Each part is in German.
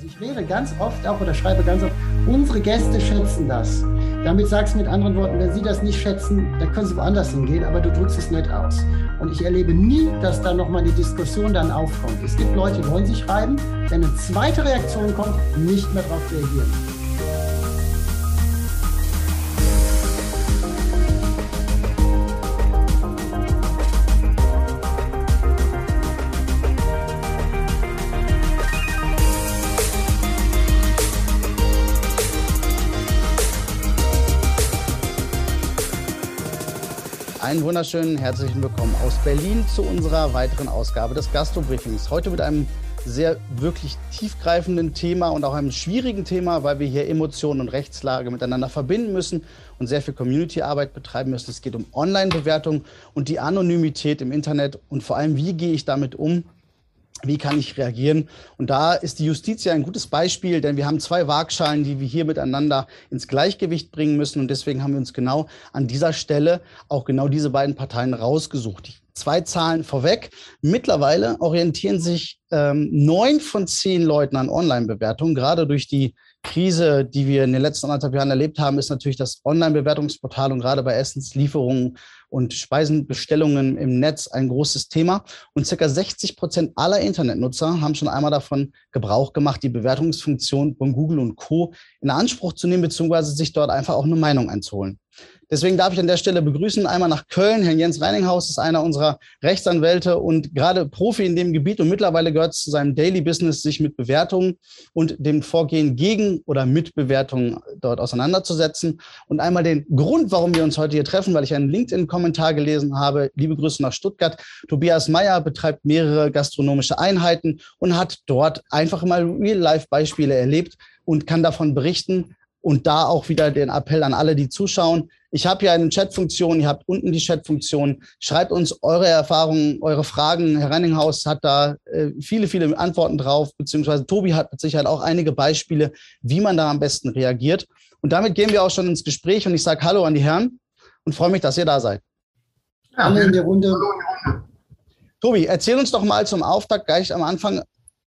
Also ich rede ganz oft auch oder schreibe ganz oft, unsere Gäste schätzen das. Damit sagst du mit anderen Worten, wenn sie das nicht schätzen, dann können sie woanders hingehen, aber du drückst es nicht aus. Und ich erlebe nie, dass da nochmal eine Diskussion dann aufkommt. Es gibt Leute, die wollen sich schreiben, wenn eine zweite Reaktion kommt, nicht mehr darauf reagieren. Einen wunderschönen herzlichen Willkommen aus Berlin zu unserer weiteren Ausgabe des Gastro-Briefings. Heute mit einem sehr wirklich tiefgreifenden Thema und auch einem schwierigen Thema, weil wir hier Emotionen und Rechtslage miteinander verbinden müssen und sehr viel Community-Arbeit betreiben müssen. Es geht um Online-Bewertung und die Anonymität im Internet und vor allem, wie gehe ich damit um, wie kann ich reagieren? Und da ist die Justiz ja ein gutes Beispiel, denn wir haben zwei Waagschalen, die wir hier miteinander ins Gleichgewicht bringen müssen. Und deswegen haben wir uns genau an dieser Stelle auch genau diese beiden Parteien rausgesucht. Zwei Zahlen vorweg. Mittlerweile orientieren sich ähm, neun von zehn Leuten an Online-Bewertungen, gerade durch die Krise, die wir in den letzten anderthalb Jahren erlebt haben, ist natürlich das Online-Bewertungsportal und gerade bei Essenslieferungen und Speisenbestellungen im Netz ein großes Thema. Und circa 60 Prozent aller Internetnutzer haben schon einmal davon Gebrauch gemacht, die Bewertungsfunktion von Google und Co. in Anspruch zu nehmen, beziehungsweise sich dort einfach auch eine Meinung einzuholen. Deswegen darf ich an der Stelle begrüßen einmal nach Köln. Herrn Jens Reininghaus ist einer unserer Rechtsanwälte und gerade Profi in dem Gebiet und mittlerweile gehört es zu seinem Daily Business, sich mit Bewertungen und dem Vorgehen gegen oder mit Bewertungen dort auseinanderzusetzen. Und einmal den Grund, warum wir uns heute hier treffen, weil ich einen LinkedIn-Kommentar gelesen habe. Liebe Grüße nach Stuttgart. Tobias Meyer betreibt mehrere gastronomische Einheiten und hat dort einfach mal Real-Life-Beispiele erlebt und kann davon berichten, und da auch wieder den Appell an alle, die zuschauen. Ich habe hier eine Chatfunktion, ihr habt unten die Chatfunktion. Schreibt uns eure Erfahrungen, eure Fragen. Herr Renninghaus hat da äh, viele, viele Antworten drauf, beziehungsweise Tobi hat mit Sicherheit auch einige Beispiele, wie man da am besten reagiert. Und damit gehen wir auch schon ins Gespräch und ich sage Hallo an die Herren und freue mich, dass ihr da seid. Ja, Alle in der Runde. Tobi, erzähl uns doch mal zum Auftakt gleich am Anfang,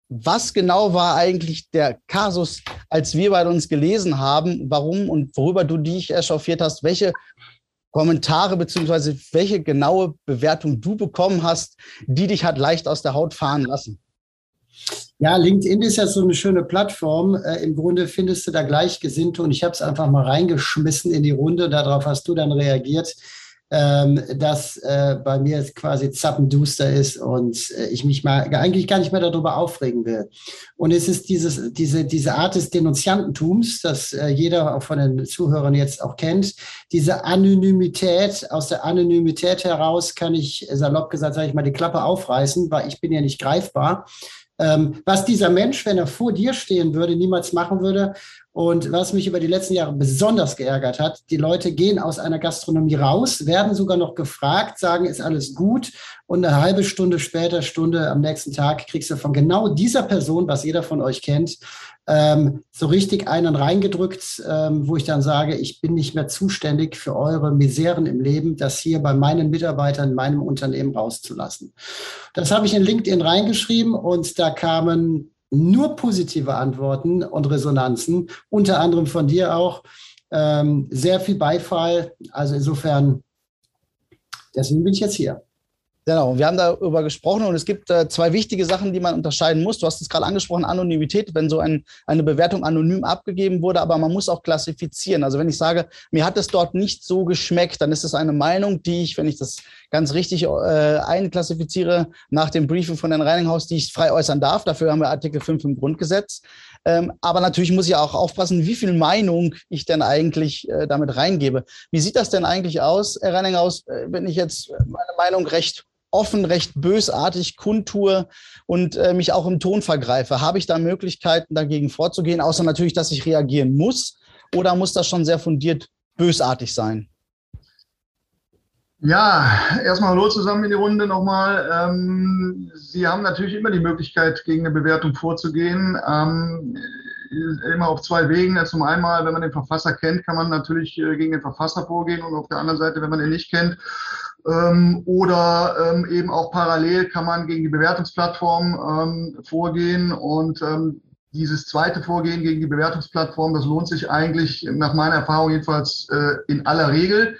was genau war eigentlich der Kasus, als wir bei uns gelesen haben, warum und worüber du dich echauffiert hast, welche Kommentare beziehungsweise welche genaue Bewertung du bekommen hast, die dich hat leicht aus der Haut fahren lassen? Ja, LinkedIn ist ja so eine schöne Plattform. Äh, Im Grunde findest du da Gleichgesinnte und ich habe es einfach mal reingeschmissen in die Runde. Darauf hast du dann reagiert ähm, dass äh, bei mir quasi zappenduster ist und äh, ich mich mal eigentlich gar nicht mehr darüber aufregen will. Und es ist dieses, diese, diese Art des Denunziantentums, das äh, jeder auch von den Zuhörern jetzt auch kennt, diese Anonymität, aus der Anonymität heraus kann ich salopp gesagt, sage ich mal, die Klappe aufreißen, weil ich bin ja nicht greifbar. Ähm, was dieser Mensch, wenn er vor dir stehen würde, niemals machen würde. Und was mich über die letzten Jahre besonders geärgert hat, die Leute gehen aus einer Gastronomie raus, werden sogar noch gefragt, sagen, ist alles gut. Und eine halbe Stunde später, Stunde am nächsten Tag, kriegst du von genau dieser Person, was jeder von euch kennt, ähm, so richtig einen reingedrückt, ähm, wo ich dann sage, ich bin nicht mehr zuständig für eure Miseren im Leben, das hier bei meinen Mitarbeitern in meinem Unternehmen rauszulassen. Das habe ich in LinkedIn reingeschrieben und da kamen nur positive Antworten und Resonanzen, unter anderem von dir auch. Ähm, sehr viel Beifall. Also insofern, deswegen bin ich jetzt hier. Genau, wir haben darüber gesprochen und es gibt äh, zwei wichtige Sachen, die man unterscheiden muss. Du hast es gerade angesprochen, Anonymität, wenn so ein, eine Bewertung anonym abgegeben wurde, aber man muss auch klassifizieren. Also wenn ich sage, mir hat es dort nicht so geschmeckt, dann ist es eine Meinung, die ich, wenn ich das ganz richtig äh, einklassifiziere, nach dem Briefing von Herrn Reininghaus, die ich frei äußern darf. Dafür haben wir Artikel 5 im Grundgesetz. Ähm, aber natürlich muss ich auch aufpassen, wie viel Meinung ich denn eigentlich äh, damit reingebe. Wie sieht das denn eigentlich aus, Herr Reininghaus, äh, wenn ich jetzt meine Meinung recht offen, recht bösartig kundtue und äh, mich auch im Ton vergreife? Habe ich da Möglichkeiten, dagegen vorzugehen, außer natürlich, dass ich reagieren muss? Oder muss das schon sehr fundiert bösartig sein? Ja, erstmal Hallo zusammen in die Runde nochmal. Ähm, Sie haben natürlich immer die Möglichkeit, gegen eine Bewertung vorzugehen. Ähm, immer auf zwei Wegen. Zum einen, wenn man den Verfasser kennt, kann man natürlich äh, gegen den Verfasser vorgehen und auf der anderen Seite, wenn man ihn nicht kennt, ähm, oder ähm, eben auch parallel kann man gegen die Bewertungsplattform ähm, vorgehen und ähm, dieses zweite Vorgehen gegen die Bewertungsplattform, das lohnt sich eigentlich nach meiner Erfahrung jedenfalls äh, in aller Regel.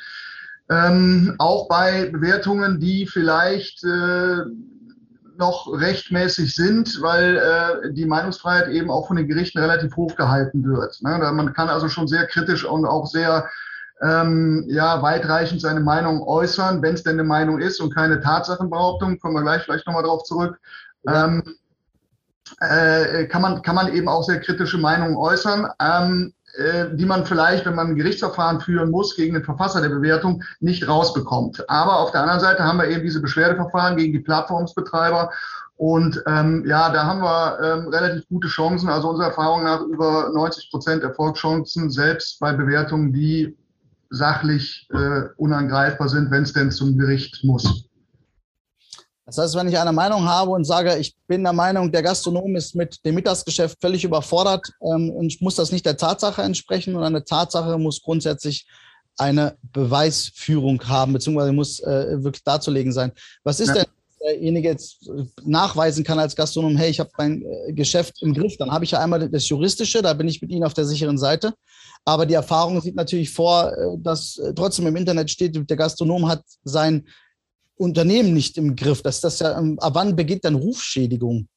Ähm, auch bei Bewertungen, die vielleicht äh, noch rechtmäßig sind, weil äh, die Meinungsfreiheit eben auch von den Gerichten relativ hoch gehalten wird. Ne? Man kann also schon sehr kritisch und auch sehr ähm, ja, weitreichend seine Meinung äußern, wenn es denn eine Meinung ist und keine Tatsachenbehauptung, kommen wir gleich vielleicht nochmal drauf zurück. Ähm, äh, kann, man, kann man eben auch sehr kritische Meinungen äußern. Ähm, äh, die man vielleicht, wenn man ein Gerichtsverfahren führen muss gegen den Verfasser der Bewertung, nicht rausbekommt. Aber auf der anderen Seite haben wir eben diese Beschwerdeverfahren gegen die Plattformsbetreiber. Und ähm, ja, da haben wir ähm, relativ gute Chancen, also unserer Erfahrung nach über 90 Prozent Erfolgschancen, selbst bei Bewertungen, die sachlich äh, unangreifbar sind, wenn es denn zum Gericht muss. Das heißt, wenn ich eine Meinung habe und sage, ich bin der Meinung, der Gastronom ist mit dem Mittagsgeschäft völlig überfordert ähm, und muss das nicht der Tatsache entsprechen und eine Tatsache muss grundsätzlich eine Beweisführung haben, beziehungsweise muss äh, wirklich darzulegen sein. Was ist ja. denn, derjenige jetzt nachweisen kann als Gastronom, hey, ich habe mein äh, Geschäft im Griff, dann habe ich ja einmal das Juristische, da bin ich mit Ihnen auf der sicheren Seite. Aber die Erfahrung sieht natürlich vor, äh, dass äh, trotzdem im Internet steht, der Gastronom hat sein Unternehmen nicht im Griff. Das, das ja, ähm, ab wann beginnt dann Rufschädigung?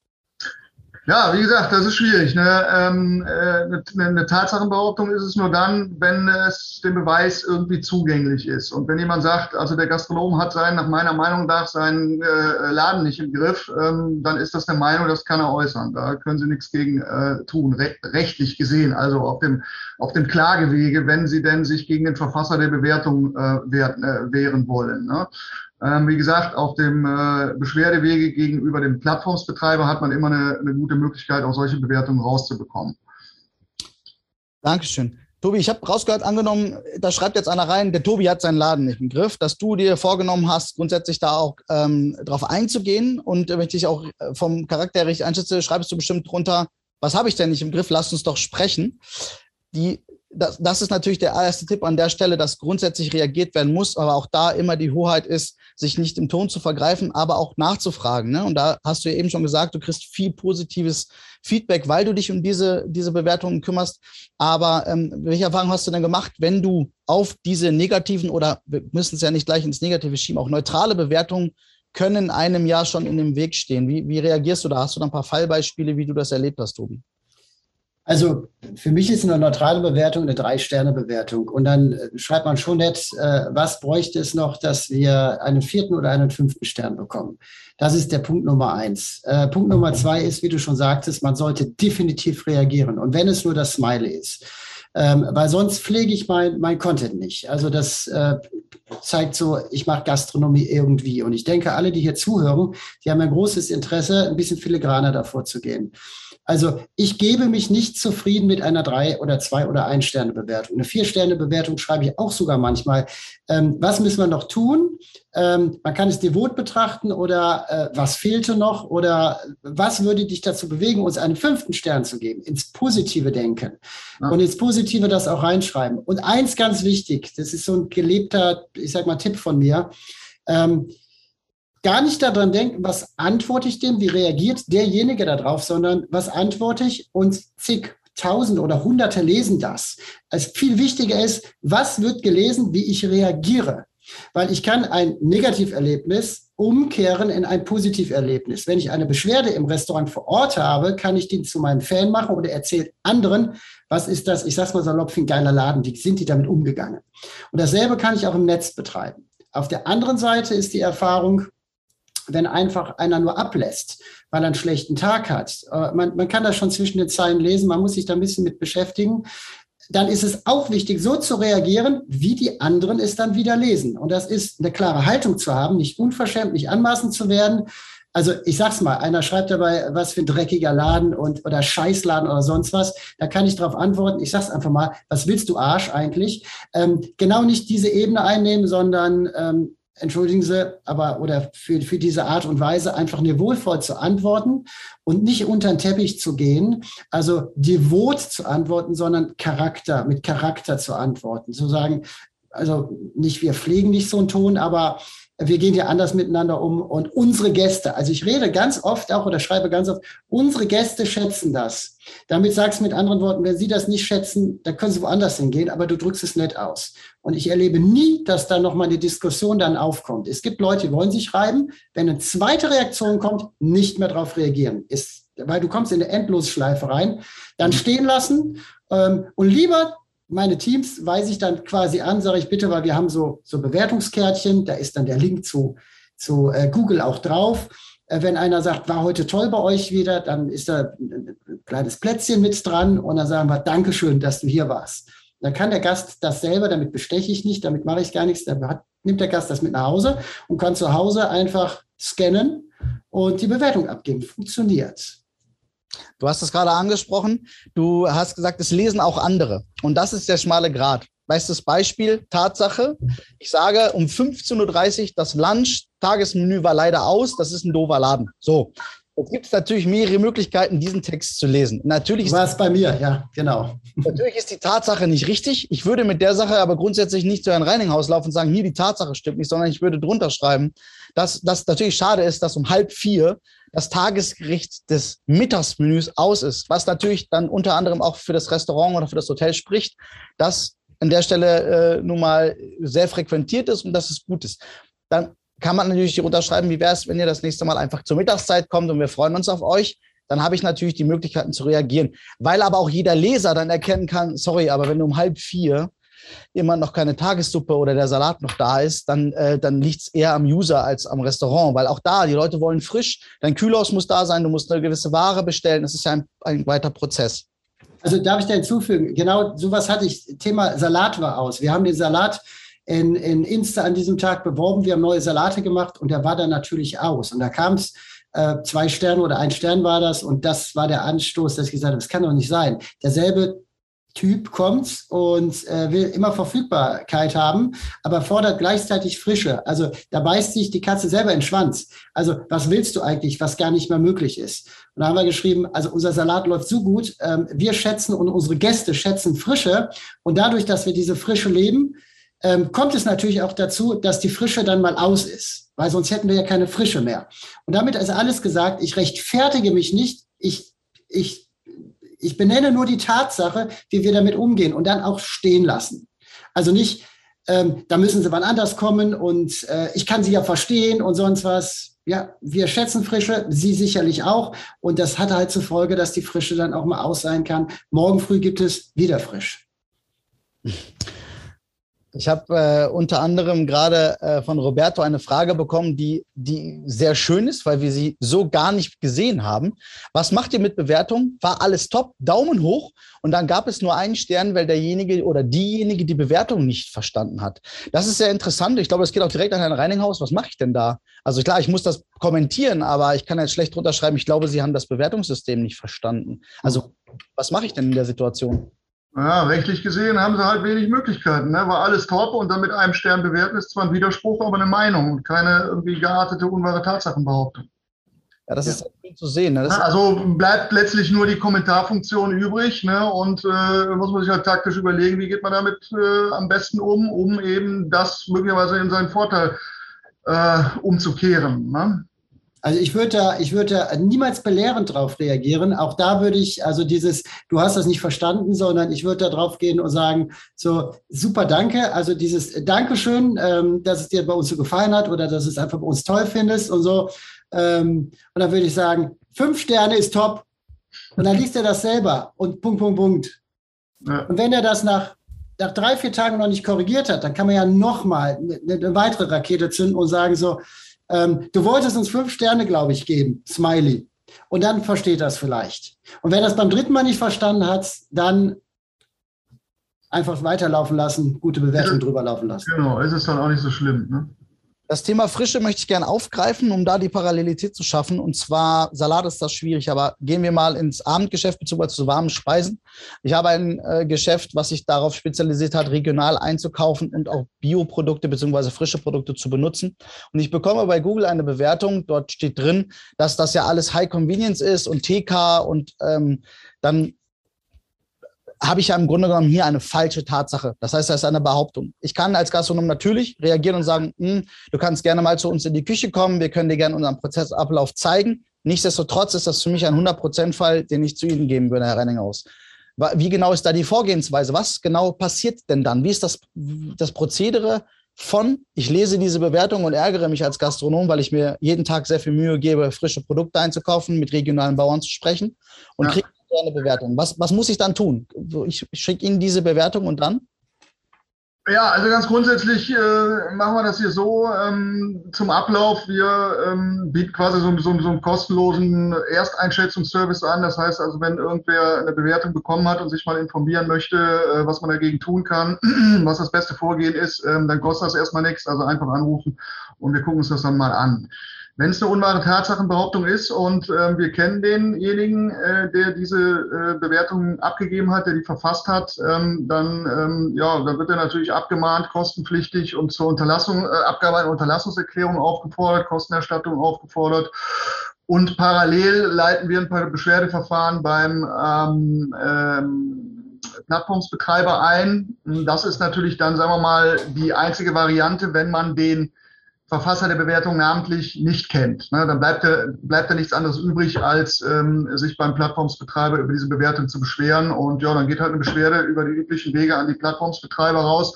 Ja, wie gesagt, das ist schwierig. Ne? Ähm, äh, eine Tatsachenbehauptung ist es nur dann, wenn es dem Beweis irgendwie zugänglich ist. Und wenn jemand sagt, also der Gastronom hat seinen, nach meiner Meinung nach, seinen äh, Laden nicht im Griff, ähm, dann ist das eine Meinung, das kann er äußern. Da können Sie nichts gegen äh, tun, re rechtlich gesehen, also auf dem, auf dem Klagewege, wenn Sie denn sich gegen den Verfasser der Bewertung äh, wehren, äh, wehren wollen. Ne? Ähm, wie gesagt, auf dem äh, Beschwerdewege gegenüber dem Plattformsbetreiber hat man immer eine, eine gute Möglichkeit, auch solche Bewertungen rauszubekommen. Dankeschön. Tobi, ich habe rausgehört, angenommen, da schreibt jetzt einer rein, der Tobi hat seinen Laden nicht im Griff, dass du dir vorgenommen hast, grundsätzlich da auch ähm, drauf einzugehen. Und wenn ich dich auch äh, vom Charakter richtig einschätze, schreibst du bestimmt drunter, was habe ich denn nicht im Griff? Lass uns doch sprechen. Die das, das ist natürlich der erste Tipp an der Stelle, dass grundsätzlich reagiert werden muss, aber auch da immer die Hoheit ist, sich nicht im Ton zu vergreifen, aber auch nachzufragen. Ne? Und da hast du ja eben schon gesagt, du kriegst viel positives Feedback, weil du dich um diese, diese Bewertungen kümmerst. Aber ähm, welche Erfahrungen hast du denn gemacht, wenn du auf diese negativen oder wir müssen es ja nicht gleich ins Negative schieben, auch neutrale Bewertungen können einem ja schon in dem Weg stehen. Wie, wie reagierst du da? Hast du da ein paar Fallbeispiele, wie du das erlebt hast, Tobi? Also für mich ist eine neutrale Bewertung eine Drei-Sterne-Bewertung. Und dann äh, schreibt man schon nett, äh, was bräuchte es noch, dass wir einen vierten oder einen fünften Stern bekommen. Das ist der Punkt Nummer eins. Äh, Punkt Nummer zwei ist, wie du schon sagtest, man sollte definitiv reagieren. Und wenn es nur das Smiley ist. Ähm, weil sonst pflege ich mein, mein Content nicht. Also das zeigt so, ich mache Gastronomie irgendwie. Und ich denke, alle, die hier zuhören, die haben ein großes Interesse, ein bisschen filigraner davor zu gehen. Also ich gebe mich nicht zufrieden mit einer drei oder zwei oder ein Sterne Bewertung. Eine vier Sterne Bewertung schreibe ich auch sogar manchmal. Ähm, was müssen wir noch tun? Ähm, man kann es devot betrachten oder äh, was fehlte noch oder was würde dich dazu bewegen, uns einen fünften Stern zu geben? Ins Positive denken ja. und ins Positive das auch reinschreiben. Und eins ganz wichtig, das ist so ein gelebter, ich sag mal, Tipp von mir. Ähm, gar nicht daran denken, was antworte ich dem, wie reagiert derjenige darauf, sondern was antworte ich und zig Tausend oder Hunderte lesen das. Es viel wichtiger ist, was wird gelesen, wie ich reagiere. Weil ich kann ein Negativerlebnis umkehren in ein Positiverlebnis. Wenn ich eine Beschwerde im Restaurant vor Ort habe, kann ich die zu meinem Fan machen oder erzählt anderen, was ist das, ich sag's mal salopp, für ein geiler Laden, wie sind die damit umgegangen. Und dasselbe kann ich auch im Netz betreiben. Auf der anderen Seite ist die Erfahrung, wenn einfach einer nur ablässt, weil er einen schlechten Tag hat. Äh, man, man kann das schon zwischen den Zeilen lesen, man muss sich da ein bisschen mit beschäftigen. Dann ist es auch wichtig, so zu reagieren, wie die anderen es dann wieder lesen. Und das ist eine klare Haltung zu haben, nicht unverschämt, nicht anmaßend zu werden. Also ich sag's mal, einer schreibt dabei, was für ein dreckiger Laden und oder Scheißladen oder sonst was. Da kann ich darauf antworten. Ich sag's einfach mal, was willst du Arsch eigentlich? Ähm, genau nicht diese Ebene einnehmen, sondern ähm, entschuldigen Sie, aber oder für, für diese Art und Weise einfach niveauvoll zu antworten und nicht unter den Teppich zu gehen, also devot zu antworten, sondern Charakter, mit Charakter zu antworten, zu sagen, also nicht wir pflegen nicht so einen Ton, aber wir gehen ja anders miteinander um und unsere Gäste, also ich rede ganz oft auch oder schreibe ganz oft, unsere Gäste schätzen das. Damit sagst du mit anderen Worten, wenn sie das nicht schätzen, dann können sie woanders hingehen, aber du drückst es nett aus. Und ich erlebe nie, dass da nochmal eine Diskussion dann aufkommt. Es gibt Leute, die wollen sich schreiben, wenn eine zweite Reaktion kommt, nicht mehr darauf reagieren. Ist, weil du kommst in eine Endlosschleife rein, dann stehen lassen ähm, und lieber meine Teams weise ich dann quasi an, sage ich bitte, weil wir haben so, so Bewertungskärtchen, da ist dann der Link zu, zu äh, Google auch drauf. Äh, wenn einer sagt, war heute toll bei euch wieder, dann ist da ein kleines Plätzchen mit dran und dann sagen wir, Dankeschön, dass du hier warst. Dann kann der Gast das selber, damit besteche ich nicht, damit mache ich gar nichts, dann hat, nimmt der Gast das mit nach Hause und kann zu Hause einfach scannen und die Bewertung abgeben. Funktioniert. Du hast es gerade angesprochen. Du hast gesagt, es lesen auch andere. Und das ist der schmale Grat. Weißt du, das Beispiel, Tatsache, ich sage um 15.30 Uhr, das Lunch-Tagesmenü war leider aus, das ist ein doofer Laden. So, Jetzt gibt es natürlich mehrere Möglichkeiten, diesen Text zu lesen. Natürlich war es bei mir, ja, genau. Natürlich ist die Tatsache nicht richtig. Ich würde mit der Sache aber grundsätzlich nicht zu Herrn Reininghaus laufen und sagen, hier die Tatsache stimmt nicht, sondern ich würde drunter schreiben, dass das natürlich schade ist, dass um halb vier das Tagesgericht des Mittagsmenüs aus ist, was natürlich dann unter anderem auch für das Restaurant oder für das Hotel spricht, dass an der Stelle äh, nun mal sehr frequentiert ist und dass es gut ist. Dann kann man natürlich unterschreiben, wie wäre es, wenn ihr das nächste Mal einfach zur Mittagszeit kommt und wir freuen uns auf euch. Dann habe ich natürlich die Möglichkeiten zu reagieren. Weil aber auch jeder Leser dann erkennen kann, sorry, aber wenn du um halb vier immer noch keine Tagessuppe oder der Salat noch da ist, dann, äh, dann liegt es eher am User als am Restaurant, weil auch da, die Leute wollen frisch, dein Kühlhaus muss da sein, du musst eine gewisse Ware bestellen, das ist ja ein, ein weiter Prozess. Also darf ich da hinzufügen, genau sowas hatte ich, Thema Salat war aus. Wir haben den Salat in, in Insta an diesem Tag beworben, wir haben neue Salate gemacht und der war dann natürlich aus. Und da kam es, äh, zwei Sterne oder ein Stern war das und das war der Anstoß, dass ich gesagt habe, das kann doch nicht sein. Derselbe Typ kommt und äh, will immer Verfügbarkeit haben, aber fordert gleichzeitig Frische. Also da beißt sich die Katze selber in den Schwanz. Also was willst du eigentlich, was gar nicht mehr möglich ist? Und da haben wir geschrieben, also unser Salat läuft so gut, ähm, wir schätzen und unsere Gäste schätzen Frische und dadurch, dass wir diese Frische leben, ähm, kommt es natürlich auch dazu, dass die Frische dann mal aus ist, weil sonst hätten wir ja keine Frische mehr. Und damit ist alles gesagt, ich rechtfertige mich nicht, ich, ich ich benenne nur die Tatsache, wie wir damit umgehen und dann auch stehen lassen. Also nicht, ähm, da müssen sie wann anders kommen und äh, ich kann sie ja verstehen und sonst was. Ja, wir schätzen Frische, Sie sicherlich auch. Und das hat halt zur Folge, dass die Frische dann auch mal aus sein kann. Morgen früh gibt es wieder frisch. Ich habe äh, unter anderem gerade äh, von Roberto eine Frage bekommen, die, die sehr schön ist, weil wir sie so gar nicht gesehen haben. Was macht ihr mit Bewertung? War alles top, Daumen hoch und dann gab es nur einen Stern, weil derjenige oder diejenige die Bewertung nicht verstanden hat. Das ist sehr interessant. Ich glaube, es geht auch direkt an Herrn Reininghaus. Was mache ich denn da? Also klar, ich muss das kommentieren, aber ich kann jetzt schlecht drunter schreiben, ich glaube, Sie haben das Bewertungssystem nicht verstanden. Also was mache ich denn in der Situation? Ja, rechtlich gesehen haben sie halt wenig Möglichkeiten. Ne? War alles top und dann mit einem Stern bewerten ist zwar ein Widerspruch, aber eine Meinung und keine irgendwie geartete, unwahre Tatsachenbehauptung. Ja, das ja. ist halt zu sehen. Ne? also bleibt letztlich nur die Kommentarfunktion übrig ne? und äh, muss man sich halt taktisch überlegen, wie geht man damit äh, am besten um, um eben das möglicherweise in seinen Vorteil äh, umzukehren. Ne? Also ich würde da, ich würde da niemals belehrend drauf reagieren. Auch da würde ich, also dieses, du hast das nicht verstanden, sondern ich würde da drauf gehen und sagen, so, super, danke. Also dieses Dankeschön, ähm, dass es dir bei uns so gefallen hat oder dass du es einfach bei uns toll findest und so. Ähm, und dann würde ich sagen, fünf Sterne ist top. Und dann liest er das selber und Punkt, Punkt, Punkt. Ja. Und wenn er das nach, nach drei, vier Tagen noch nicht korrigiert hat, dann kann man ja nochmal eine, eine weitere Rakete zünden und sagen so, ähm, du wolltest uns fünf Sterne, glaube ich, geben, Smiley. Und dann versteht das vielleicht. Und wenn das beim dritten Mal nicht verstanden hat, dann einfach weiterlaufen lassen, gute Bewertung drüber laufen lassen. Genau, ist es dann auch nicht so schlimm. Ne? Das Thema Frische möchte ich gerne aufgreifen, um da die Parallelität zu schaffen. Und zwar, Salat ist das schwierig, aber gehen wir mal ins Abendgeschäft bzw. zu warmen Speisen. Ich habe ein äh, Geschäft, was sich darauf spezialisiert hat, regional einzukaufen und auch Bioprodukte bzw. frische Produkte zu benutzen. Und ich bekomme bei Google eine Bewertung. Dort steht drin, dass das ja alles High Convenience ist und TK und ähm, dann habe ich ja im Grunde genommen hier eine falsche Tatsache. Das heißt, das ist eine Behauptung. Ich kann als Gastronom natürlich reagieren und sagen, hm, du kannst gerne mal zu uns in die Küche kommen, wir können dir gerne unseren Prozessablauf zeigen. Nichtsdestotrotz ist das für mich ein 100%-Fall, den ich zu Ihnen geben würde, Herr Renninghaus. Wie genau ist da die Vorgehensweise? Was genau passiert denn dann? Wie ist das, das Prozedere von, ich lese diese Bewertung und ärgere mich als Gastronom, weil ich mir jeden Tag sehr viel Mühe gebe, frische Produkte einzukaufen, mit regionalen Bauern zu sprechen und ja. kriege eine Bewertung. Was, was muss ich dann tun? Ich schicke Ihnen diese Bewertung und dann? Ja, also ganz grundsätzlich äh, machen wir das hier so ähm, zum Ablauf. Wir ähm, bieten quasi so, so, so einen kostenlosen Ersteinschätzungsservice an. Das heißt also, wenn irgendwer eine Bewertung bekommen hat und sich mal informieren möchte, äh, was man dagegen tun kann, was das beste Vorgehen ist, ähm, dann kostet das erstmal nichts. Also einfach anrufen und wir gucken uns das dann mal an. Wenn es eine unwahre Tatsachenbehauptung ist und äh, wir kennen denjenigen, äh, der diese äh, Bewertung abgegeben hat, der die verfasst hat, ähm, dann, ähm, ja, dann wird er natürlich abgemahnt, kostenpflichtig und zur Unterlassung, äh, Abgabe einer Unterlassungserklärung aufgefordert, Kostenerstattung aufgefordert. Und parallel leiten wir ein paar Beschwerdeverfahren beim ähm, ähm, Plattformsbetreiber ein. Das ist natürlich dann, sagen wir mal, die einzige Variante, wenn man den Verfasser der Bewertung namentlich nicht kennt. Ne, dann bleibt da, bleibt da nichts anderes übrig, als ähm, sich beim Plattformsbetreiber über diese Bewertung zu beschweren. Und ja, dann geht halt eine Beschwerde über die üblichen Wege an die Plattformsbetreiber raus.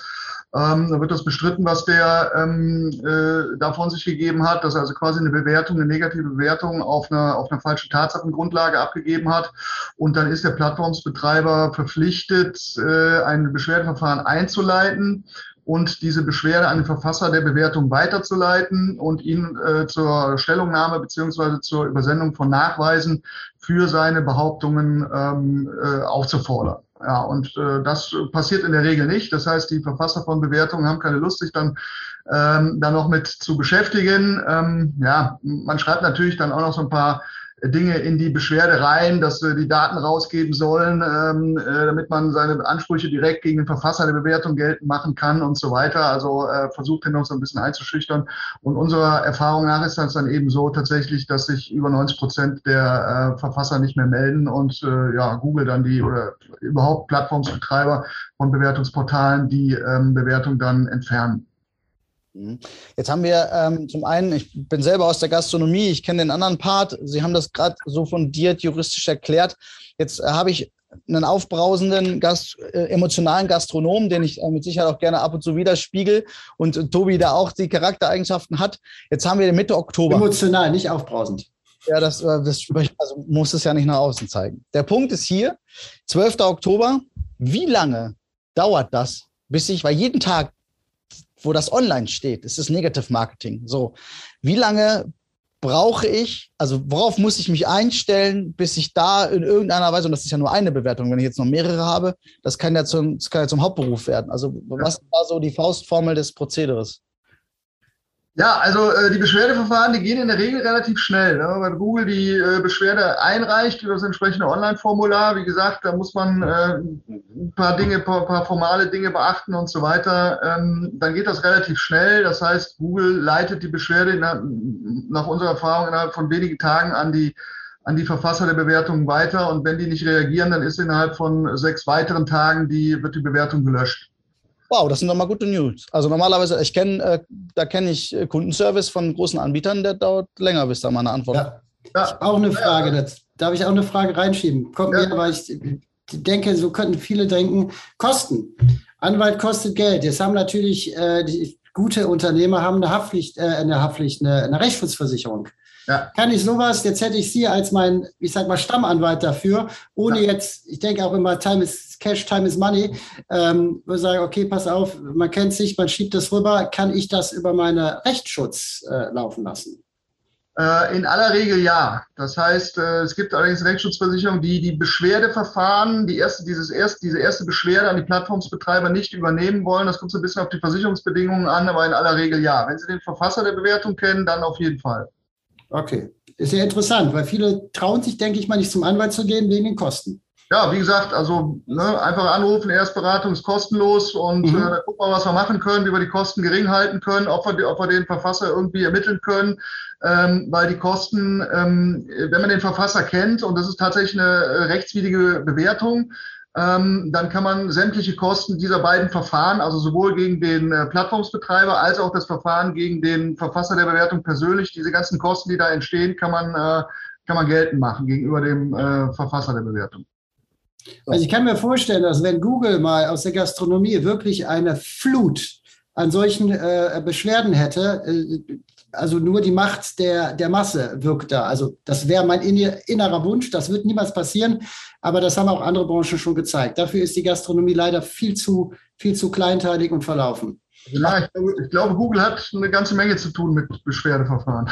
Ähm, dann wird das bestritten, was der ähm, äh, da von sich gegeben hat, dass er also quasi eine Bewertung, eine negative Bewertung auf einer, auf einer falschen Tatsachengrundlage abgegeben hat. Und dann ist der Plattformsbetreiber verpflichtet, äh, ein Beschwerdeverfahren einzuleiten und diese Beschwerde an den Verfasser der Bewertung weiterzuleiten und ihn äh, zur Stellungnahme beziehungsweise zur Übersendung von Nachweisen für seine Behauptungen ähm, äh, aufzufordern. Ja, und äh, das passiert in der Regel nicht. Das heißt, die Verfasser von Bewertungen haben keine Lust, sich dann ähm, da noch mit zu beschäftigen. Ähm, ja, man schreibt natürlich dann auch noch so ein paar Dinge in die Beschwerde rein, dass wir die Daten rausgeben sollen, ähm, äh, damit man seine Ansprüche direkt gegen den Verfasser der Bewertung geltend machen kann und so weiter. Also äh, versucht den noch so ein bisschen einzuschüchtern. Und unserer Erfahrung nach ist das dann eben so tatsächlich, dass sich über 90 Prozent der äh, Verfasser nicht mehr melden und äh, ja, Google dann die oder überhaupt Plattformsbetreiber von Bewertungsportalen die ähm, Bewertung dann entfernen. Mhm. Jetzt haben wir ähm, zum einen, ich bin selber aus der Gastronomie, ich kenne den anderen Part. Sie haben das gerade so fundiert juristisch erklärt. Jetzt äh, habe ich einen aufbrausenden, Gast, äh, emotionalen Gastronom, den ich äh, mit Sicherheit auch gerne ab und zu widerspiegel und äh, Tobi da auch die Charaktereigenschaften hat. Jetzt haben wir Mitte Oktober. Emotional, nicht aufbrausend. Ja, das, äh, das also muss es ja nicht nach außen zeigen. Der Punkt ist hier, 12. Oktober, wie lange dauert das, bis ich, weil jeden Tag wo das online steht. Es ist Negative Marketing. So, wie lange brauche ich, also worauf muss ich mich einstellen, bis ich da in irgendeiner Weise, und das ist ja nur eine Bewertung, wenn ich jetzt noch mehrere habe, das kann ja zum, das kann ja zum Hauptberuf werden. Also was ist da so die Faustformel des Prozederes? Ja, also äh, die Beschwerdeverfahren, die gehen in der Regel relativ schnell. Ne? Wenn Google die äh, Beschwerde einreicht über das entsprechende Online-Formular, wie gesagt, da muss man äh, ein paar Dinge, ein paar, paar, formale Dinge beachten und so weiter. Ähm, dann geht das relativ schnell. Das heißt, Google leitet die Beschwerde in, nach unserer Erfahrung innerhalb von wenigen Tagen an die an die Verfasser der Bewertung weiter und wenn die nicht reagieren, dann ist innerhalb von sechs weiteren Tagen die, wird die Bewertung gelöscht. Wow, das sind doch mal gute News. Also normalerweise, ich kenne, äh, da kenne ich äh, Kundenservice von großen Anbietern, der dauert länger, bis da mal eine Antwort ja. ja. Auch eine Frage, das, darf ich auch eine Frage reinschieben? Kommt ja. mir, weil ich denke, so könnten viele denken, Kosten. Anwalt kostet Geld. Jetzt haben natürlich äh, die gute Unternehmer haben eine Haftpflicht, äh, eine Haftpflicht, eine, eine Rechtsschutzversicherung. Ja. Kann ich sowas, jetzt hätte ich Sie als mein, ich sag mal, Stammanwalt dafür, ohne ja. jetzt, ich denke auch immer, Time is Cash, Time is Money, ähm, wo ich sage, okay, pass auf, man kennt sich, man schiebt das rüber, kann ich das über meine Rechtsschutz äh, laufen lassen? Äh, in aller Regel ja. Das heißt, äh, es gibt allerdings Rechtsschutzversicherungen, die die Beschwerdeverfahren, die erste, dieses erste, diese erste Beschwerde an die Plattformsbetreiber nicht übernehmen wollen. Das kommt so ein bisschen auf die Versicherungsbedingungen an, aber in aller Regel ja. Wenn Sie den Verfasser der Bewertung kennen, dann auf jeden Fall. Okay. Ist ja interessant, weil viele trauen sich, denke ich mal, nicht zum Anwalt zu gehen wegen den Kosten. Ja, wie gesagt, also ne, einfach anrufen, Erstberatung ist kostenlos und mhm. äh, gucken wir, was wir machen können, wie wir die Kosten gering halten können, ob wir, ob wir den Verfasser irgendwie ermitteln können, ähm, weil die Kosten, ähm, wenn man den Verfasser kennt und das ist tatsächlich eine äh, rechtswidrige Bewertung, ähm, dann kann man sämtliche Kosten dieser beiden Verfahren, also sowohl gegen den äh, Plattformsbetreiber als auch das Verfahren gegen den Verfasser der Bewertung persönlich, diese ganzen Kosten, die da entstehen, kann man, äh, kann man geltend machen gegenüber dem äh, Verfasser der Bewertung. Also ich kann mir vorstellen, dass wenn Google mal aus der Gastronomie wirklich eine Flut an solchen äh, Beschwerden hätte, äh, also nur die Macht der, der Masse wirkt da. Also das wäre mein innerer Wunsch, das wird niemals passieren, aber das haben auch andere Branchen schon gezeigt. Dafür ist die Gastronomie leider viel zu, viel zu kleinteilig und verlaufen. Ja, ich glaube, ich glaube Google hat eine ganze Menge zu tun mit Beschwerdeverfahren.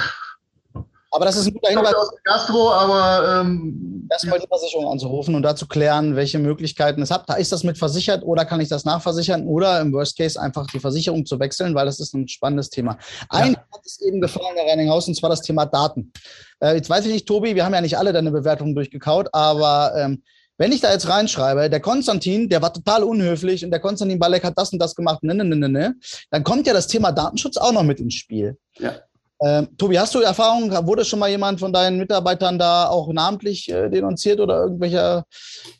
Aber das ist ein guter Hinweis. aus Gastro, aber ähm, erstmal die Versicherung anzurufen und da zu klären, welche Möglichkeiten es hat. Ist das mit versichert oder kann ich das nachversichern oder im Worst Case einfach die Versicherung zu wechseln, weil das ist ein spannendes Thema. Ein ja. hat es eben gefallen, Herr Reininghaus, und zwar das Thema Daten. Äh, jetzt weiß ich nicht, Tobi, wir haben ja nicht alle deine Bewertungen durchgekaut, aber ähm, wenn ich da jetzt reinschreibe, der Konstantin, der war total unhöflich und der Konstantin Balek hat das und das gemacht, ne, ne, ne, ne, ne, dann kommt ja das Thema Datenschutz auch noch mit ins Spiel. Ja. Ähm, Tobi, hast du Erfahrung? Wurde schon mal jemand von deinen Mitarbeitern da auch namentlich äh, denunziert oder irgendwelcher?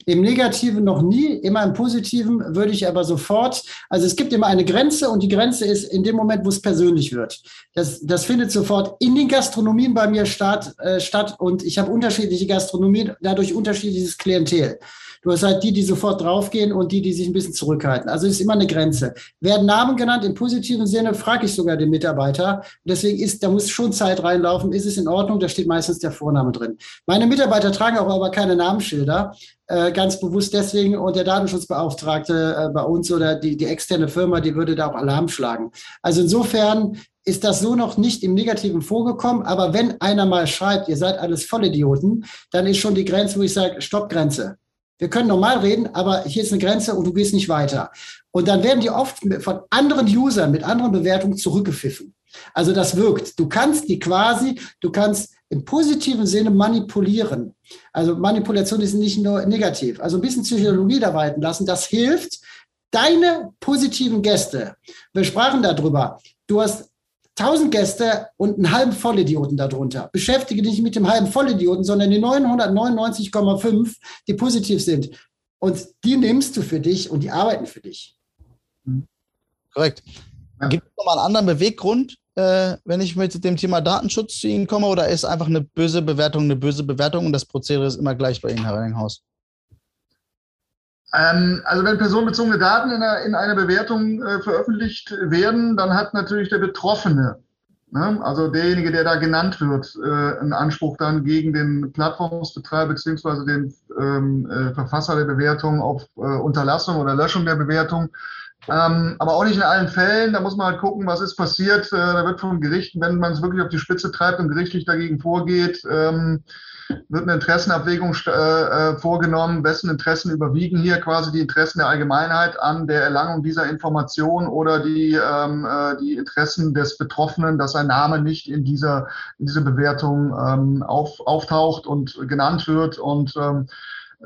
Im Negativen noch nie, immer im Positiven würde ich aber sofort. Also es gibt immer eine Grenze und die Grenze ist in dem Moment, wo es persönlich wird. Das, das findet sofort in den Gastronomien bei mir statt, äh, statt und ich habe unterschiedliche Gastronomien, dadurch unterschiedliches Klientel. Du hast halt die, die sofort draufgehen und die, die sich ein bisschen zurückhalten. Also es ist immer eine Grenze. Werden Namen genannt im positiven Sinne, frage ich sogar den Mitarbeiter. Deswegen ist, da muss schon Zeit reinlaufen. Ist es in Ordnung? Da steht meistens der Vorname drin. Meine Mitarbeiter tragen auch aber keine Namensschilder. Äh, ganz bewusst deswegen und der Datenschutzbeauftragte äh, bei uns oder die, die externe Firma, die würde da auch Alarm schlagen. Also insofern ist das so noch nicht im Negativen vorgekommen, aber wenn einer mal schreibt, ihr seid alles Vollidioten, dann ist schon die Grenze, wo ich sage, Stoppgrenze. Wir können normal reden, aber hier ist eine Grenze und du gehst nicht weiter. Und dann werden die oft von anderen Usern mit anderen Bewertungen zurückgepfiffen. Also das wirkt. Du kannst die quasi, du kannst im positiven Sinne manipulieren. Also Manipulation ist nicht nur negativ. Also ein bisschen Psychologie da walten lassen, das hilft. Deine positiven Gäste, wir sprachen darüber, du hast 1000 Gäste und einen halben Vollidioten darunter. Beschäftige dich nicht mit dem halben Vollidioten, sondern die 999,5, die positiv sind. Und die nimmst du für dich und die arbeiten für dich. Korrekt. Ja. Gibt es nochmal einen anderen Beweggrund, äh, wenn ich mit dem Thema Datenschutz zu Ihnen komme, oder ist einfach eine böse Bewertung eine böse Bewertung und das Prozedere ist immer gleich bei Ihnen, Herr Renninghaus? Ähm, also wenn personenbezogene Daten in einer, in einer Bewertung äh, veröffentlicht werden, dann hat natürlich der Betroffene, ne, also derjenige, der da genannt wird, äh, einen Anspruch dann gegen den Plattformsbetreiber beziehungsweise den ähm, äh, Verfasser der Bewertung auf äh, Unterlassung oder Löschung der Bewertung. Ähm, aber auch nicht in allen Fällen. Da muss man halt gucken, was ist passiert. Äh, da wird vom Gericht, wenn man es wirklich auf die Spitze treibt und gerichtlich dagegen vorgeht, ähm, wird eine Interessenabwägung äh, äh, vorgenommen, wessen Interessen überwiegen hier quasi die Interessen der Allgemeinheit an der Erlangung dieser Information oder die, ähm, äh, die Interessen des Betroffenen, dass sein Name nicht in dieser, in dieser Bewertung ähm, auf, auftaucht und genannt wird. Und ähm,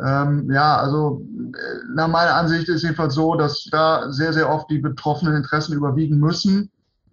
ähm, ja, also äh, nach meiner Ansicht ist jedenfalls so, dass da sehr, sehr oft die betroffenen Interessen überwiegen müssen.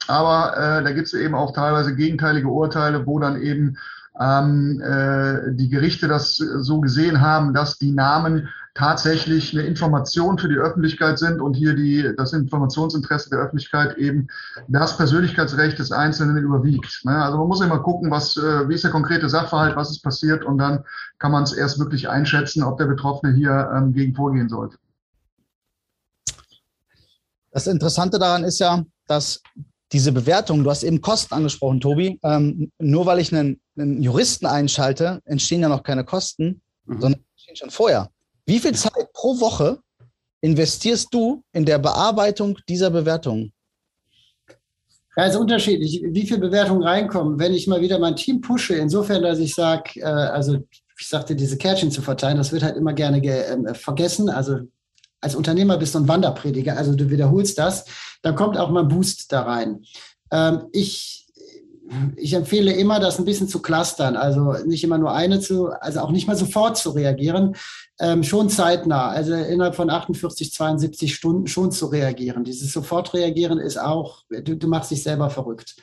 Aber äh, da gibt es eben auch teilweise gegenteilige Urteile, wo dann eben ähm, äh, die Gerichte das so gesehen haben, dass die Namen tatsächlich eine Information für die Öffentlichkeit sind und hier die, das Informationsinteresse der Öffentlichkeit eben das Persönlichkeitsrecht des Einzelnen überwiegt. Ne? Also man muss immer gucken, was, äh, wie ist der konkrete Sachverhalt, was ist passiert und dann kann man es erst wirklich einschätzen, ob der Betroffene hier ähm, gegen vorgehen sollte. Das Interessante daran ist ja, dass diese Bewertung, du hast eben Kosten angesprochen, Tobi, ähm, nur weil ich einen, einen, Juristen einschalte, entstehen ja noch keine Kosten, mhm. sondern entstehen schon vorher. Wie viel Zeit pro Woche investierst du in der Bearbeitung dieser Bewertung? Ja, ist unterschiedlich, wie viele Bewertungen reinkommen. Wenn ich mal wieder mein Team pushe, insofern, dass ich sage, äh, also ich sagte, diese Kärtchen zu verteilen, das wird halt immer gerne äh, vergessen. Also als Unternehmer bist du ein Wanderprediger, also du wiederholst das, dann kommt auch mal ein Boost da rein. Ähm, ich, ich empfehle immer, das ein bisschen zu clustern, also nicht immer nur eine zu, also auch nicht mal sofort zu reagieren, ähm, schon zeitnah, also innerhalb von 48, 72 Stunden schon zu reagieren. Dieses Sofortreagieren ist auch, du, du machst dich selber verrückt.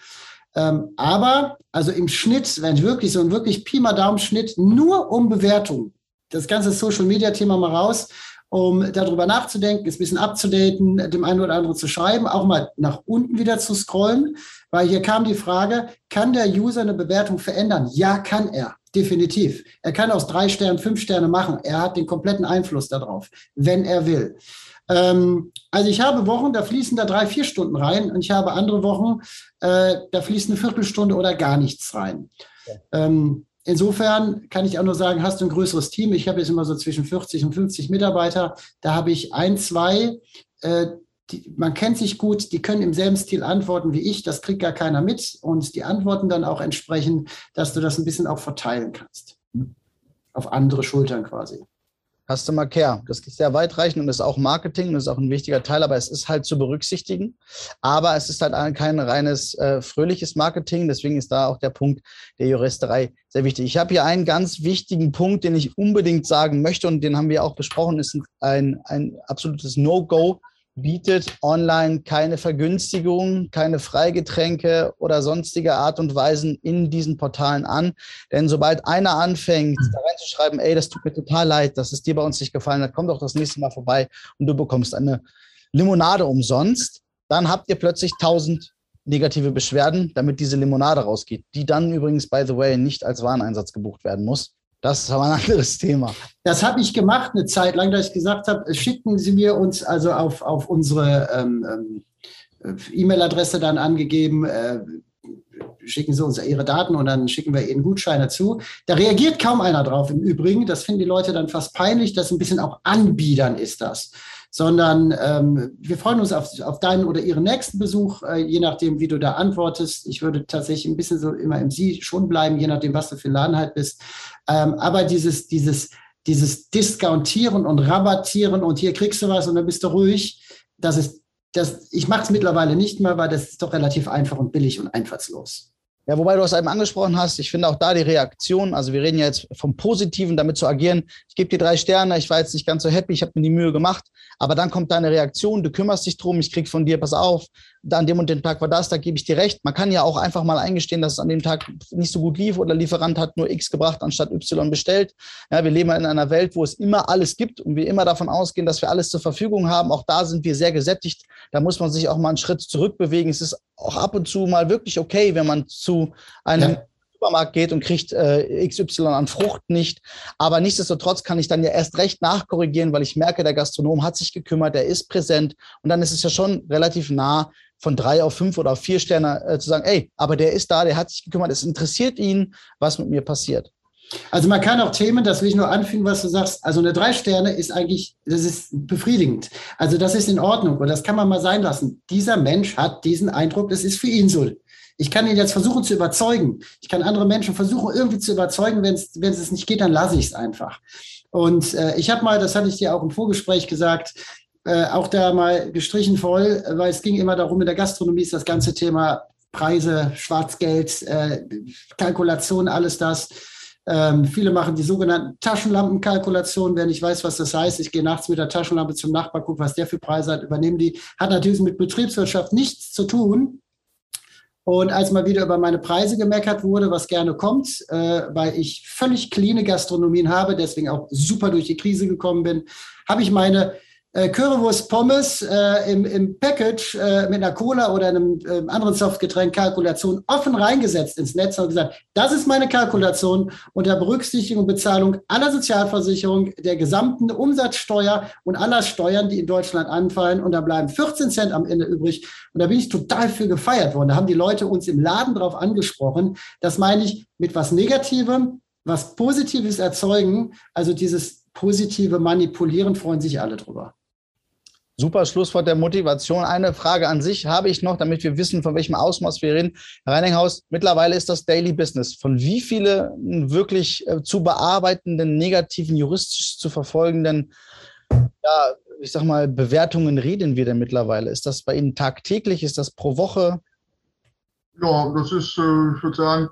Ähm, aber, also im Schnitt, wenn wirklich so ein wirklich Pi mal Daumen Schnitt, nur um Bewertung, das ganze Social Media Thema mal raus, um darüber nachzudenken, es ein bisschen abzudaten, dem einen oder anderen zu schreiben, auch mal nach unten wieder zu scrollen, weil hier kam die Frage, kann der User eine Bewertung verändern? Ja, kann er. Definitiv. Er kann aus drei Sternen fünf Sterne machen. Er hat den kompletten Einfluss darauf, wenn er will. Ähm, also ich habe Wochen, da fließen da drei, vier Stunden rein und ich habe andere Wochen, äh, da fließt eine Viertelstunde oder gar nichts rein. Ja. Ähm, insofern kann ich auch nur sagen, hast du ein größeres Team. Ich habe jetzt immer so zwischen 40 und 50 Mitarbeiter. Da habe ich ein, zwei, äh, die, man kennt sich gut, die können im selben Stil antworten wie ich, das kriegt gar keiner mit und die antworten dann auch entsprechend, dass du das ein bisschen auch verteilen kannst. Auf andere Schultern quasi. Customer Care. Das ist sehr weitreichend und ist auch Marketing und ist auch ein wichtiger Teil, aber es ist halt zu berücksichtigen. Aber es ist halt kein reines äh, fröhliches Marketing. Deswegen ist da auch der Punkt der Juristerei sehr wichtig. Ich habe hier einen ganz wichtigen Punkt, den ich unbedingt sagen möchte und den haben wir auch besprochen, ist ein, ein absolutes No-Go bietet online keine Vergünstigung, keine Freigetränke oder sonstige Art und Weisen in diesen Portalen an. Denn sobald einer anfängt, da reinzuschreiben, ey, das tut mir total leid, dass es dir bei uns nicht gefallen hat, komm doch das nächste Mal vorbei und du bekommst eine Limonade umsonst, dann habt ihr plötzlich tausend negative Beschwerden, damit diese Limonade rausgeht, die dann übrigens, by the way, nicht als Wareneinsatz gebucht werden muss. Das ist aber ein anderes Thema. Das habe ich gemacht eine Zeit lang, dass ich gesagt habe, schicken Sie mir uns also auf, auf unsere ähm, ähm, E-Mail-Adresse dann angegeben, äh, schicken Sie uns Ihre Daten und dann schicken wir Ihnen Gutscheine zu. Da reagiert kaum einer drauf im Übrigen. Das finden die Leute dann fast peinlich. Das ein bisschen auch Anbiedern ist das sondern ähm, wir freuen uns auf, auf deinen oder ihren nächsten Besuch, äh, je nachdem, wie du da antwortest. Ich würde tatsächlich ein bisschen so immer im Sie schon bleiben, je nachdem, was du für Laden halt bist. Ähm, aber dieses, dieses, dieses Discountieren und Rabattieren und hier kriegst du was und dann bist du ruhig, das ist, das, ich mache es mittlerweile nicht mehr, weil das ist doch relativ einfach und billig und einfallslos. Ja, wobei du es eben angesprochen hast, ich finde auch da die Reaktion, also wir reden ja jetzt vom Positiven, damit zu agieren. Ich gebe dir drei Sterne, ich war jetzt nicht ganz so happy, ich habe mir die Mühe gemacht, aber dann kommt deine Reaktion, du kümmerst dich drum, ich krieg von dir, pass auf, da an dem und dem Tag war das, da gebe ich dir recht. Man kann ja auch einfach mal eingestehen, dass es an dem Tag nicht so gut lief oder Lieferant hat nur X gebracht anstatt Y bestellt. Ja, wir leben in einer Welt, wo es immer alles gibt und wir immer davon ausgehen, dass wir alles zur Verfügung haben. Auch da sind wir sehr gesättigt. Da muss man sich auch mal einen Schritt zurückbewegen. Es ist auch ab und zu mal wirklich okay, wenn man zu einem ja. Supermarkt geht und kriegt äh, XY an Frucht nicht. Aber nichtsdestotrotz kann ich dann ja erst recht nachkorrigieren, weil ich merke, der Gastronom hat sich gekümmert, der ist präsent. Und dann ist es ja schon relativ nah, von drei auf fünf oder auf vier Sterne äh, zu sagen, ey, aber der ist da, der hat sich gekümmert, es interessiert ihn, was mit mir passiert. Also man kann auch Themen, das will ich nur anfügen, was du sagst. Also eine drei Sterne ist eigentlich, das ist befriedigend. Also das ist in Ordnung und das kann man mal sein lassen. Dieser Mensch hat diesen Eindruck, das ist für ihn so. Ich kann ihn jetzt versuchen zu überzeugen. Ich kann andere Menschen versuchen irgendwie zu überzeugen. Wenn es nicht geht, dann lasse ich es einfach. Und äh, ich habe mal, das hatte ich dir auch im Vorgespräch gesagt, äh, auch da mal gestrichen voll, weil es ging immer darum, in der Gastronomie ist das ganze Thema Preise, Schwarzgeld, äh, Kalkulation, alles das. Ähm, viele machen die sogenannten Taschenlampenkalkulationen. Wer nicht weiß, was das heißt, ich gehe nachts mit der Taschenlampe zum Nachbar, gucke, was der für Preise hat, übernehmen die. Hat natürlich mit Betriebswirtschaft nichts zu tun. Und als mal wieder über meine Preise gemeckert wurde, was gerne kommt, äh, weil ich völlig cleane Gastronomien habe, deswegen auch super durch die Krise gekommen bin, habe ich meine äh, Currywurst Pommes äh, im, im Package äh, mit einer Cola oder einem äh, anderen Softgetränk Kalkulation offen reingesetzt ins Netz und gesagt, das ist meine Kalkulation unter Berücksichtigung und Bezahlung aller Sozialversicherung, der gesamten Umsatzsteuer und aller Steuern, die in Deutschland anfallen. Und da bleiben 14 Cent am Ende übrig. Und da bin ich total für gefeiert worden. Da haben die Leute uns im Laden drauf angesprochen. Das meine ich mit was Negativem, was Positives erzeugen. Also dieses positive Manipulieren freuen sich alle drüber. Super Schlusswort der Motivation. Eine Frage an sich habe ich noch, damit wir wissen, von welchem Ausmaß wir reden. Herr Reininghaus, mittlerweile ist das Daily Business. Von wie vielen wirklich äh, zu bearbeitenden, negativen, juristisch zu verfolgenden, ja, ich sag mal, Bewertungen reden wir denn mittlerweile? Ist das bei Ihnen tagtäglich? Ist das pro Woche? Ja, das ist, äh, ich würde sagen,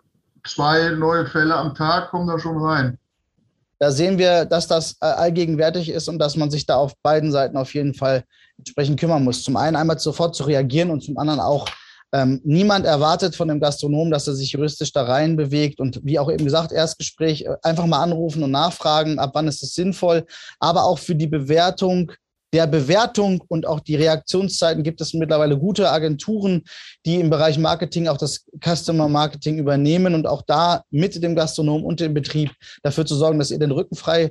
zwei neue Fälle am Tag kommen da schon rein da sehen wir, dass das äh, allgegenwärtig ist und dass man sich da auf beiden Seiten auf jeden Fall entsprechend kümmern muss. Zum einen einmal sofort zu reagieren und zum anderen auch Ähm, niemand erwartet von dem Gastronom, dass er sich juristisch da rein bewegt und wie auch eben gesagt, Erstgespräch, äh, einfach mal anrufen und nachfragen, ab wann ist es sinnvoll, aber auch für die Bewertung der Bewertung und auch die Reaktionszeiten gibt es mittlerweile gute Agenturen, die im Bereich Marketing auch das Customer Marketing übernehmen und auch da mit dem Gastronom und dem Betrieb dafür zu sorgen, dass ihr den Rücken frei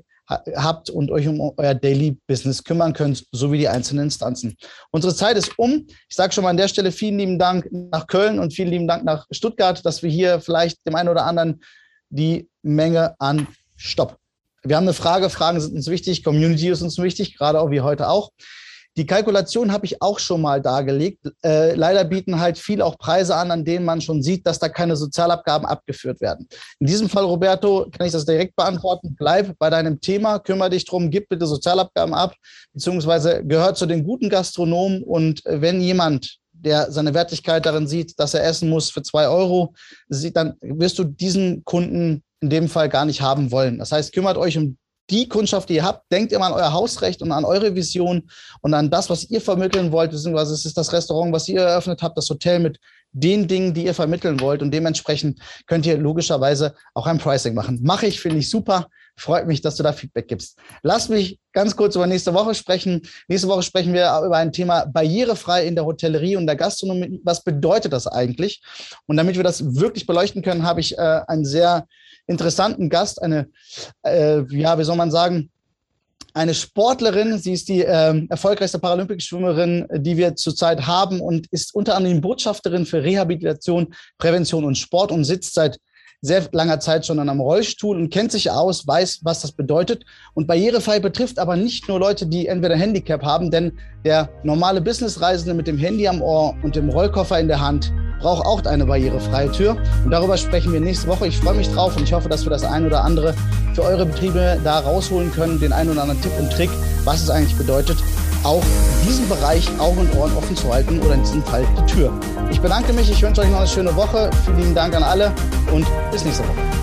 habt und euch um euer Daily Business kümmern könnt, sowie die einzelnen Instanzen. Unsere Zeit ist um. Ich sage schon mal an der Stelle vielen lieben Dank nach Köln und vielen lieben Dank nach Stuttgart, dass wir hier vielleicht dem einen oder anderen die Menge an Stopp. Wir haben eine Frage. Fragen sind uns wichtig. Community ist uns wichtig, gerade auch wie heute auch. Die Kalkulation habe ich auch schon mal dargelegt. Äh, leider bieten halt viel auch Preise an, an denen man schon sieht, dass da keine Sozialabgaben abgeführt werden. In diesem Fall, Roberto, kann ich das direkt beantworten. Bleib bei deinem Thema, kümmere dich drum, gib bitte Sozialabgaben ab, beziehungsweise gehört zu den guten Gastronomen. Und wenn jemand der seine Wertigkeit darin sieht, dass er essen muss für zwei Euro, sieht, dann wirst du diesen Kunden in dem Fall gar nicht haben wollen. Das heißt, kümmert euch um die Kundschaft, die ihr habt, denkt immer an euer Hausrecht und an eure Vision und an das, was ihr vermitteln wollt, beziehungsweise es ist das Restaurant, was ihr eröffnet habt, das Hotel mit den Dingen, die ihr vermitteln wollt. Und dementsprechend könnt ihr logischerweise auch ein Pricing machen. Mache ich, finde ich super. Freut mich, dass du da Feedback gibst. Lass mich ganz kurz über nächste Woche sprechen. Nächste Woche sprechen wir über ein Thema barrierefrei in der Hotellerie und der Gastronomie. Was bedeutet das eigentlich? Und damit wir das wirklich beleuchten können, habe ich äh, einen sehr interessanten Gast, eine, äh, ja, wie soll man sagen, eine Sportlerin. Sie ist die äh, erfolgreichste Paralympic-Schwimmerin, die wir zurzeit haben und ist unter anderem Botschafterin für Rehabilitation, Prävention und Sport und sitzt seit sehr langer Zeit schon an einem Rollstuhl und kennt sich aus, weiß, was das bedeutet. Und barrierefrei betrifft aber nicht nur Leute, die entweder ein Handicap haben, denn der normale Businessreisende mit dem Handy am Ohr und dem Rollkoffer in der Hand braucht auch eine barrierefreie Tür. Und darüber sprechen wir nächste Woche. Ich freue mich drauf und ich hoffe, dass wir das ein oder andere für eure Betriebe da rausholen können, den einen oder anderen Tipp und Trick, was es eigentlich bedeutet, auch diesen Bereich Augen und Ohren offen zu halten oder in diesem Fall die Tür. Ich bedanke mich, ich wünsche euch noch eine schöne Woche. Vielen lieben Dank an alle und bis nächste Woche.